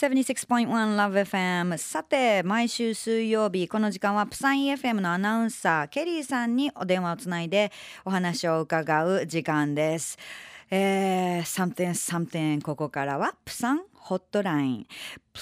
76.1 Love FM さて毎週水曜日この時間はプサイン FM のアナウンサーケリーさんにお電話をつないでお話を伺う時間です。えー、something something ここからはプサンホットライン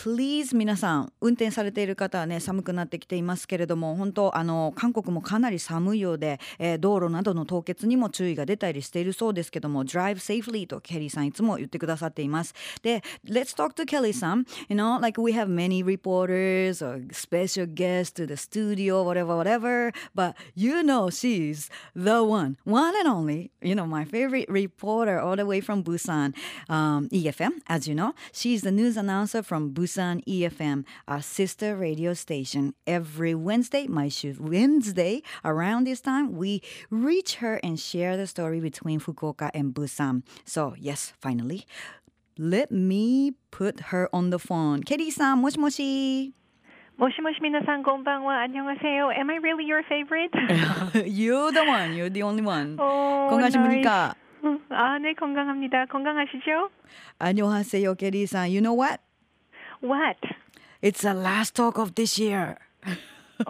Please 皆さん運転されている方はね寒くなってきていますけれども本当あの韓国もかなり寒いようで、えー道路などの凍結にも注意が出たりしているそうですけども Drive safely とケリーさんいつも言ってくださっていますで Let's talk to Kelly さん You know like we have many reporters or special guests to the studio whatever whatever but you know she's the one one and only you know my favorite reporter all the way from Busan um, EFM as you know she's the news announcer from Busan Busan EFM, our sister radio station. Every Wednesday, my shoot Wednesday, around this time, we reach her and share the story between Fukuoka and Busan. So, yes, finally, let me put her on the phone. Kelly-san, 모시모시. 모시모시 minasan konbanwa. 안녕하세요. Am I really your favorite? you're the one. You're the only one. Oh, 건강하십니까? Nice. 아, 네, 건강합니다. 건강하시죠? 안녕하세요, You know what? What? It's the last talk of this year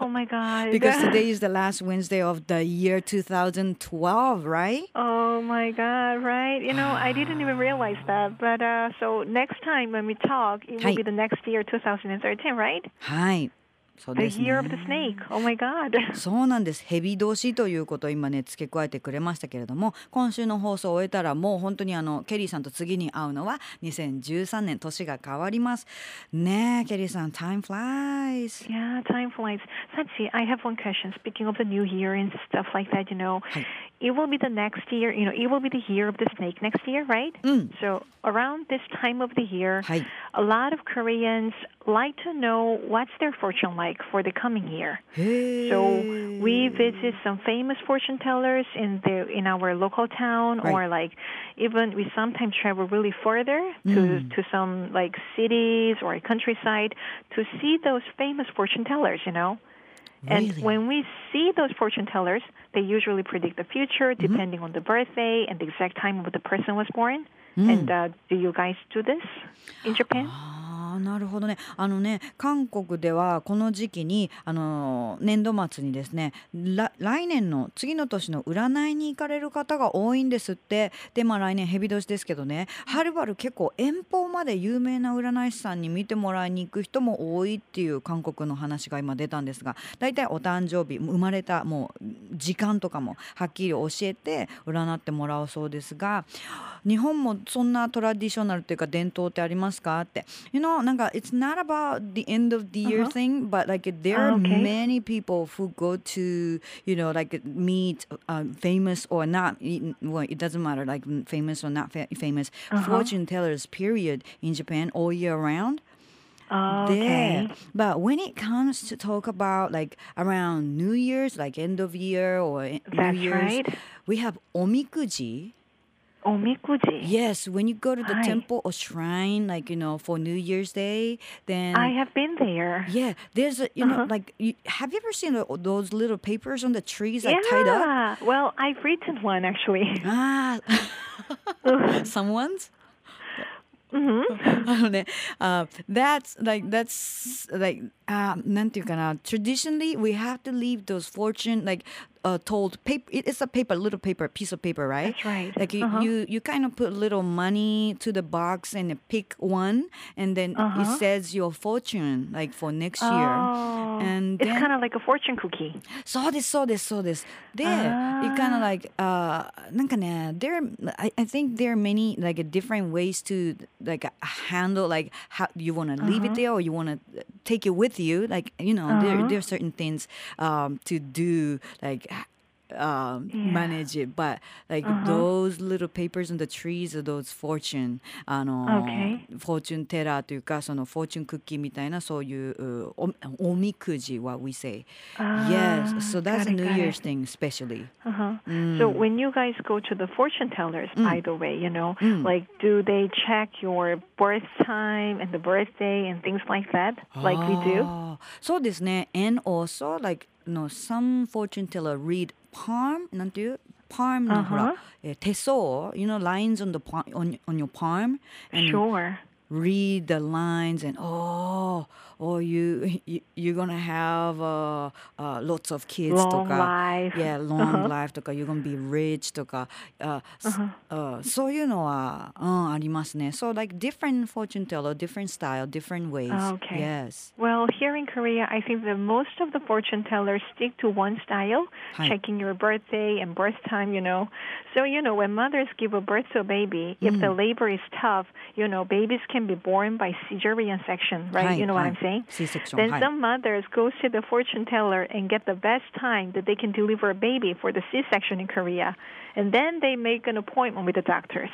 Oh my god. because today is the last Wednesday of the year 2012 right? Oh my god, right? You know, I didn't even realize that. But uh so next time when we talk, it will be the next year 2013, right? はいそうですね year of the snake. Oh my god. そうなんです蛇年ということを今ね付け加えてくれましたけれども今週の放送を終えたらもう本当にあのケリーさんと次に会うのは2013年年が変わりますねえケリーさん Time flies Yeah, time flies. Sachi, I have one question. Speaking of the new year and stuff like that, you know, Hi. it will be the next year, you know, it will be the year of the snake next year, right? うん So around this time of the year, はい a lot of Koreans like to know what's their fortune like for the coming year. へえ So we visit some famous fortune tellers in the in our local town, Right. or like even we sometimes travel really further to Mm. to some like cities or countryside to see those famous fortune tellers. You know. And when we see those fortune tellers, they usually predict the future depending on the birthday and the exact time of the person was born. And uh, do you guys do this in Japan? なるほどね。あのね韓国ではこの時期にあの年度末にですね来年の次の年の占いに行かれる方が多いんですって。でまあ来年蛇年ですけどね。はるばる結構遠方まで有名な占い師さんに見てもらいに行く人も多いっていう韓国の話が今出たんですが大体お誕生日生まれたもう時間とかもはっきり教えて占ってもらうそうですが日本もそんなトラディショナルというか伝統ってありますかって。You know It's not about the end of the year uh-huh. thing, but like there are okay. many people who go to, you know, like meet um, famous or not, well, it doesn't matter, like famous or not fa- famous uh-huh. fortune tellers, period, in Japan all year round. Okay. There. But when it comes to talk about like around New Year's, like end of year or eh, That's New Year's, right. we have omikuji Omikuji. Yes, when you go to the Hi. temple or shrine, like you know, for New Year's Day, then I have been there. yeah, there's a you know Uh-huh. like you, have you ever seen tho- those little papers on the trees like tied up? Yeah. Well, I've written one actually. Ah, someone's. hmm あのね、uh, that's like that's like あなんていうかな traditionally we have to leave those fortune like uh, told paper. It's a paper, little paper, piece of paper, right? That's right. Like you, uh-huh. you, you, kind of put little money to the box and pick one, and then uh-huh. it says your fortune, like for next oh. year. And it's kind of like a fortune cookie. So this, saw this, saw this. There, uh, it kind of ah. like uh, there. I, I think there are many like different ways to like handle like how you want to leave it uh-huh. there or you want to take it with you. Like you know, there uh-huh. there are certain things um, to do like um Yeah. manage it but like those little papers on the trees are those fortune あの、 Okay. フォーチュンテラーというかそのフォーチュンクッキーみたいなそういううおおみくじ what we say yes so that's got a it, New got Year's it. thing especially Uh-huh. So when you guys go to the fortune tellers, by the way, you know, Mm. like do they check your birth time and the birthday and things like that, like we do? あーそうですね and also like no some fortune teller read palm なんていう palm のほら、 Uh-huh. えー手相 you know lines on the palm on, on your palm and Sure. read the lines and oh oh you, you you're gonna have uh, uh, lots of kids と Long か life. yeah long life とか you're gonna be rich とか、uh, s- uh, そういうのは、うん、ありますね so like different fortune teller different style different ways Okay. yes Well, here in Korea, I think that most of the fortune tellers stick to one style, Hi. checking your birthday and birth time, you know. So, you know, when mothers give a birth to a baby, if Mm. the labor is tough, you know, babies can be born by cesarean section, right? You know what. I'm saying? Then some mothers go to the fortune teller and get the best time that they can deliver a baby for the C-section in Korea. And then they make an appointment with the doctors.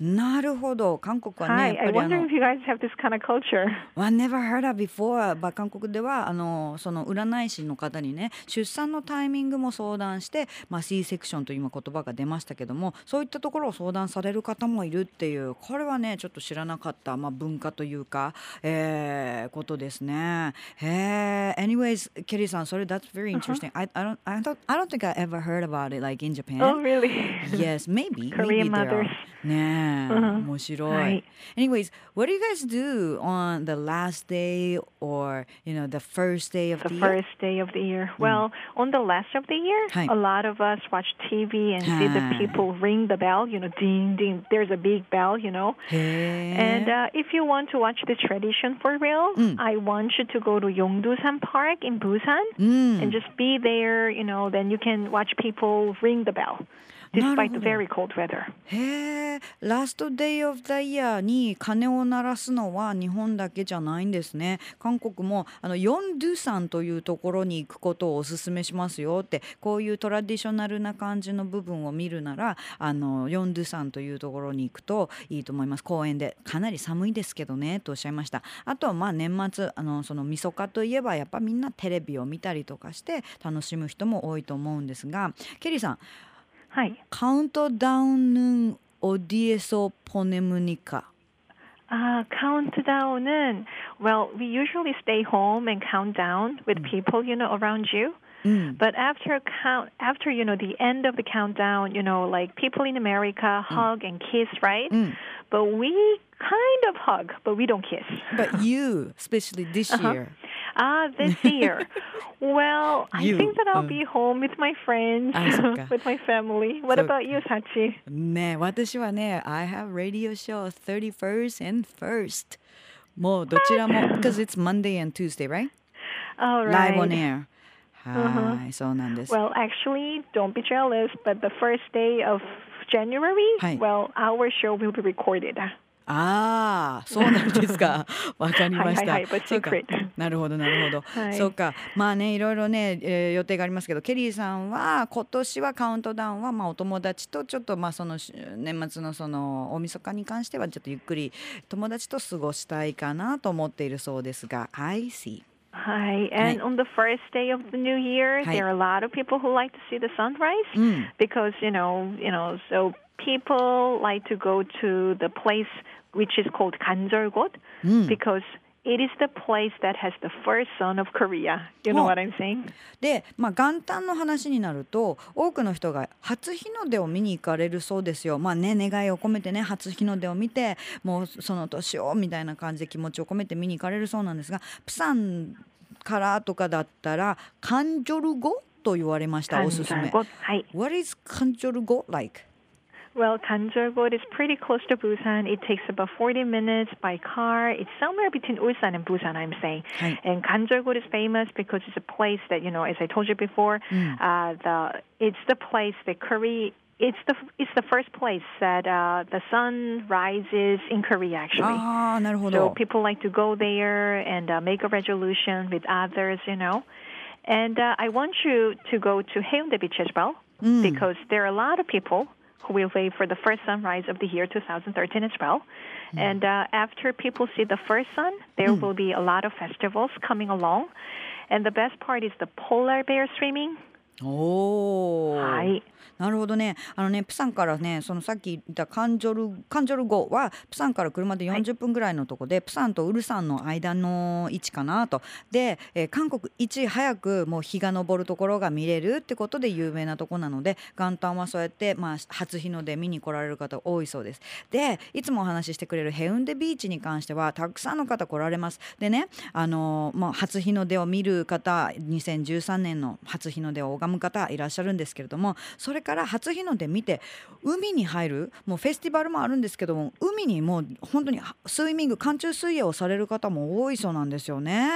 なるほど韓国はね Hi, やっ I ぱりあ wonder の if you guys have this kind of culture. I never heard of before but 韓国ではあのその占い師の方にね出産のタイミングも相談して、まあ、C セクションという今言葉が出ましたけどもそういったところを相談される方もいるっていうこれはねちょっと知らなかった、まあ、文化というか、えーことですね。へー Anyways ケリーさんそれ That's very interesting、I, I, don't, I, don't, I don't think I ever heard about it like in Japan Oh, really? Yes, maybe. Korean maybe mothers. ね え、面白い。はい。 Anyways, what do you guys do on the last day or, you know, the first day of the the, year? first day of the year. Well, on the last of the year, Hi. a lot of us watch TV and see the Ah. people ring the bell, you know, ding, ding. There's a big bell, you know. へえ。 And uh, if you want to watch the tradition for real, I want you to go to Yongdusan Park in Busan うん。 and just be there, you know, then you can watch people ring the bell Despite the very cold weather. へえ、ラストデイオブザイヤーに鐘を鳴らすのは日本だけじゃないんですね。韓国もあのヨンドゥサンというところに行くことをお勧めしますよってこういうトラディショナルな感じの部分を見るならあのヨンドゥサンというところに行くといいと思います。公園でかなり寒いですけどねとおっしゃいました。あとはまあ年末あのそのみそかといえばやっぱみんなテレビを見たりとかして楽しむ人も多いと思うんですが、ケリーさん Hi. カウントダウンオディエソポネムニカ Uh, countdown은 well, we usually stay home and count down with people, you know, around you. うん、 But after count, after you know the end of the countdown, you know, like people in America hug and kiss, right? うん、 But we kind of hug, but we don't kiss. But you, especially this Uh-huh. year. Ah, this year. well, I You, think that I'll uh. be home with my friends, あ、そっか。 with my family. What So- about you, Sachi? ねえ私はね I have radio show 31st and 1st もうどちらも because it's Monday and Tuesday right? All Live on right. air はい、そうなんです Well, actually, don't be jealous, but the first day of January, Hi. well, our show will be recorded. ああ、そうなんですか。わかりました。なるほど、なるほど。そうか。まあね、いろいろね、えー、予定がありますけど、ケリーさんは今年はカウントダウンはまあお友達とちょっとまあその年末のその大晦日に関してはちょっとゆっくり友達と過ごしたいかなと思っているそうですが、I see。はい、and on the first day of the new year,、there are a lot of people who like to see the sunrise、because you know, you know, so people like to go to the place. Which is called Ganjeolgot うん because it is the place that has the first sun of Korea. You know Oh. what I'm saying? で、まあ、元旦の話になると多くの人が初日の出を見に行かれるそうですよ。まあね願いを込めてね初日の出を見てもうその年をみたいな感じで気持ちを込めて見に行かれるそうなんですがプサンからとかだったらカンジョル語と言われましたおすすめ。Ganjeolgot. Hi. What is カンジョル語 like? Well, Ganjeolgot is pretty close to Busan. It takes about 40 minutes by car. It's somewhere between Ulsan and Busan, I'm saying. and And Ganjeolgot is famous because it's a place that, you know, as I told you before, mm. uh, the it's the place that Korea it's the it's the first place that uh, the sun rises in Korea actually. Ah, so people like to go there and uh, make a resolution with others, you know. And uh, I want you to go to Haeundae Beach as well mm. because there are a lot of people who will wait for the first sunrise of the year 2013 as well. And uh, after people see the first sun, there will be a lot of festivals coming along. And the best part is the polar bear swimming. おお、はい。なるほどね。あのね、プサンからね、そのさっき言ったカンジョルカンジョル号はプサンから車で40分ぐらいのとこで、プサンとウルサンの間の位置かなと。で、えー韓国一早くもう日が昇るところが見れるってことで有名なとこなので、元旦はそうやってまあ初日の出見に来られる方多いそうです。で、いつもお話ししてくれるヘウンデビーチに関してはたくさんの方来られます。でね、あのもう初日の出を見る方、2013年の初日の出を拝む方いらっしゃるんですけれども、それから初日の出見て海に入るもうフェスティバルもあるんですけども海にもう本当にスイミング寒中水泳をされる方も多いそうなんですよね。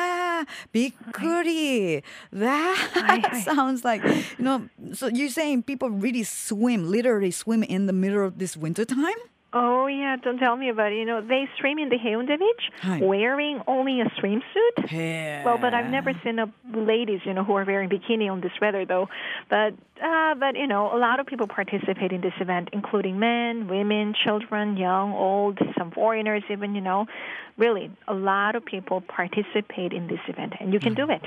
びっくり。That はいはい sounds like you know. So you're saying people really swim, literally swim in the middle of this winter time? Oh yeah, don't tell me about it. You know, they swim in the Beach wearing only a swimsuit. Hey. Well, but I've never seen a ladies, you know, who are wearing bikini on this weather, though. But, uh, but you know, a lot of people participate in this event, including men, women, children, young, old, some foreigners, even. You know, really, a lot of people participate in this event, and you can do it.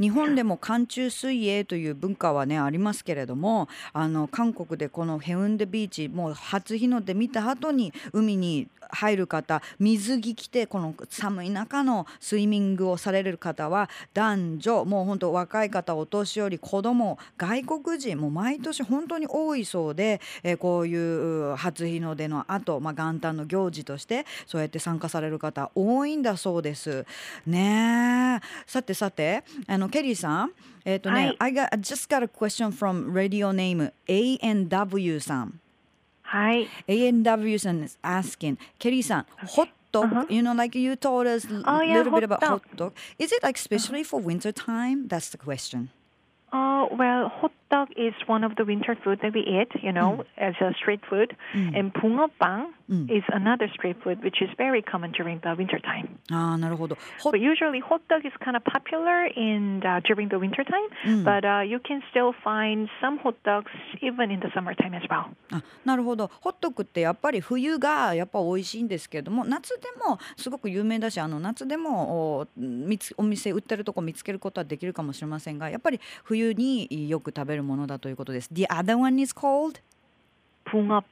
日本でも寒中水泳という文化はねありますけれどもあの韓国でこのヘウンデビーチもう初日の出見た後に海に入る方水着着てこの寒い中のスイミングをされる方は男女もう本当若い方お年寄り子供外国人も毎年本当に多いそうで、えーこういう初日の出の後、まあ元旦の行事としてそうやって参加される方多いんだそうです。ねさてさてあのケリーさんえっ、とね、I, got, I just got a question from radio name ANW さん。 Hi. ANW さん is asking ケリーさん、ホット you know like you told us a Oh, yeah, little bit about hot hot dog is it like especially for winter time that's the question Oh, well, hot dog is one of the winter food that we eat, you know, as a street food. And bungeoppang is another street food, which is very common during the winter time. ああなるほどホッ But usually, hot dog is kind of popular in uh, during the winter time. But uh, you can still find some hot dogs even in the summertime as well. あなるほどホットクってやっぱり冬がやっぱ美味しいんですけれども夏でもすごく有名だしあの夏でもお見つお店売ってるとこ見つけることはできるかもしれませんがやっぱり冬によく食べるるものだということです。The other one is called プンア。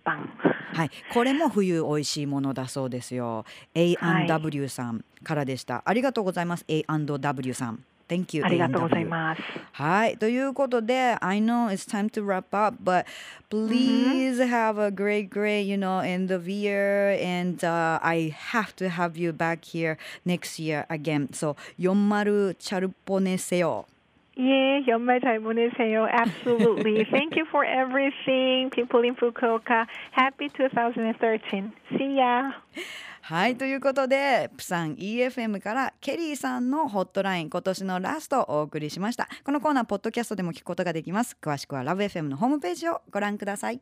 はい、これも冬美味しいものだそうですよ。A&W さんからでした。ありがとうございます。A&W さん。Thank you. ありがとうございます。はい。ということで、I know it's time to wrap up, but please have a great, great, you know, end of year. And、uh, I have to have you back here next year again. So, 40チャルポネセヨ。 예, 연말 잘 보내세요. Absolutely. Thank you for everything, people in Fukuoka. Happy 2013. See ya. はいということでプサン EFM からケリーさんのホットライン今年のラストをお送りしましたこのコーナーポッドキャストでも聞くことができます詳しくは LoveFM のホームページをご覧ください